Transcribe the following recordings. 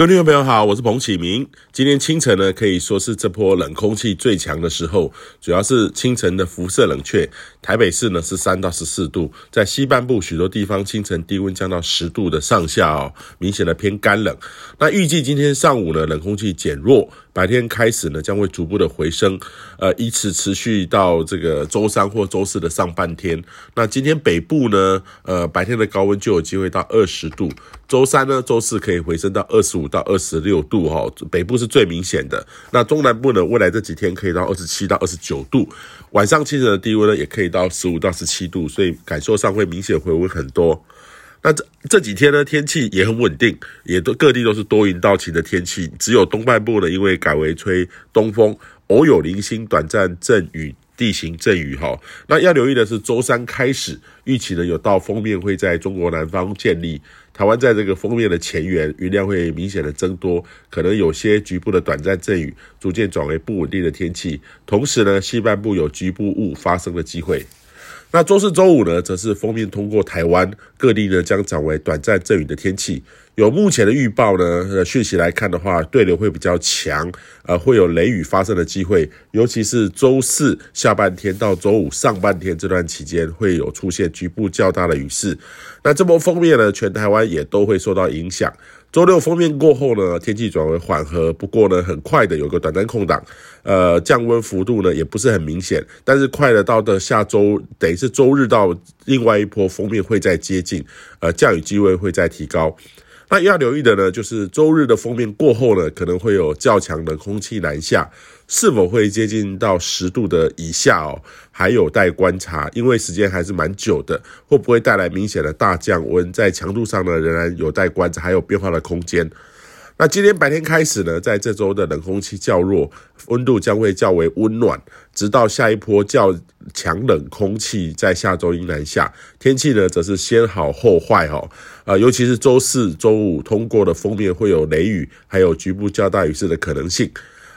各位听众朋友好，我是彭启明。今天清晨呢，可以说是这波冷空气最强的时候，主要是清晨的辐射冷却。台北市呢是三到十四度，在西半部许多地方清晨低温降到十度的上下哦，明显的偏干冷。那预计今天上午呢，冷空气减弱，白天开始呢将会逐步的回升，呃，以此持续到这个周三或周四的上半天。那今天北部呢，呃，白天的高温就有机会到二十度，周三呢、周四可以回升到二十五到二十六度、哦，北部是最明显的。那中南部呢，未来这几天可以到二十七到二十九度，晚上清晨的低温呢也可以到十五到十七度，所以感受上会明显回温很多。那这这几天呢，天气也很稳定，也都各地都是多云到晴的天气，只有东半部呢，因为改为吹东风，偶有零星短暂阵雨。地形阵雨哈，那要留意的是，周三开始预期呢有道封面会在中国南方建立，台湾在这个封面的前缘，云量会明显的增多，可能有些局部的短暂阵雨，逐渐转为不稳定的天气。同时呢，西半部有局部雾发生的机会。那周四、周五呢，则是锋面通过台湾各地呢，将转为短暂阵雨的天气。有目前的预报呢，讯息来看的话，对流会比较强，呃，会有雷雨发生的机会，尤其是周四下半天到周五上半天这段期间，会有出现局部较大的雨势。那这波锋面呢，全台湾也都会受到影响。周六封面过后呢，天气转为缓和，不过呢，很快的有个短暂空档，呃，降温幅度呢也不是很明显，但是快的到的下周，等于是周日到另外一波封面会再接近，呃，降雨机会会再提高。那要留意的呢，就是周日的封面过后呢，可能会有较强的空气南下，是否会接近到十度的以下哦，还有待观察，因为时间还是蛮久的，会不会带来明显的大降温，在强度上呢，仍然有待观察，还有变化的空间。那今天白天开始呢，在这周的冷空气较弱，温度将会较为温暖，直到下一波较强冷空气在下周一南下，天气呢则是先好后坏哦，呃，尤其是周四、周五通过的锋面会有雷雨，还有局部较大雨势的可能性，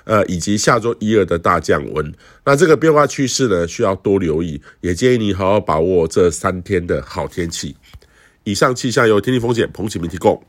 呃，以及下周一二的大降温。那这个变化趋势呢，需要多留意，也建议你好好把握这三天的好天气。以上气象由天气风险彭启明提供。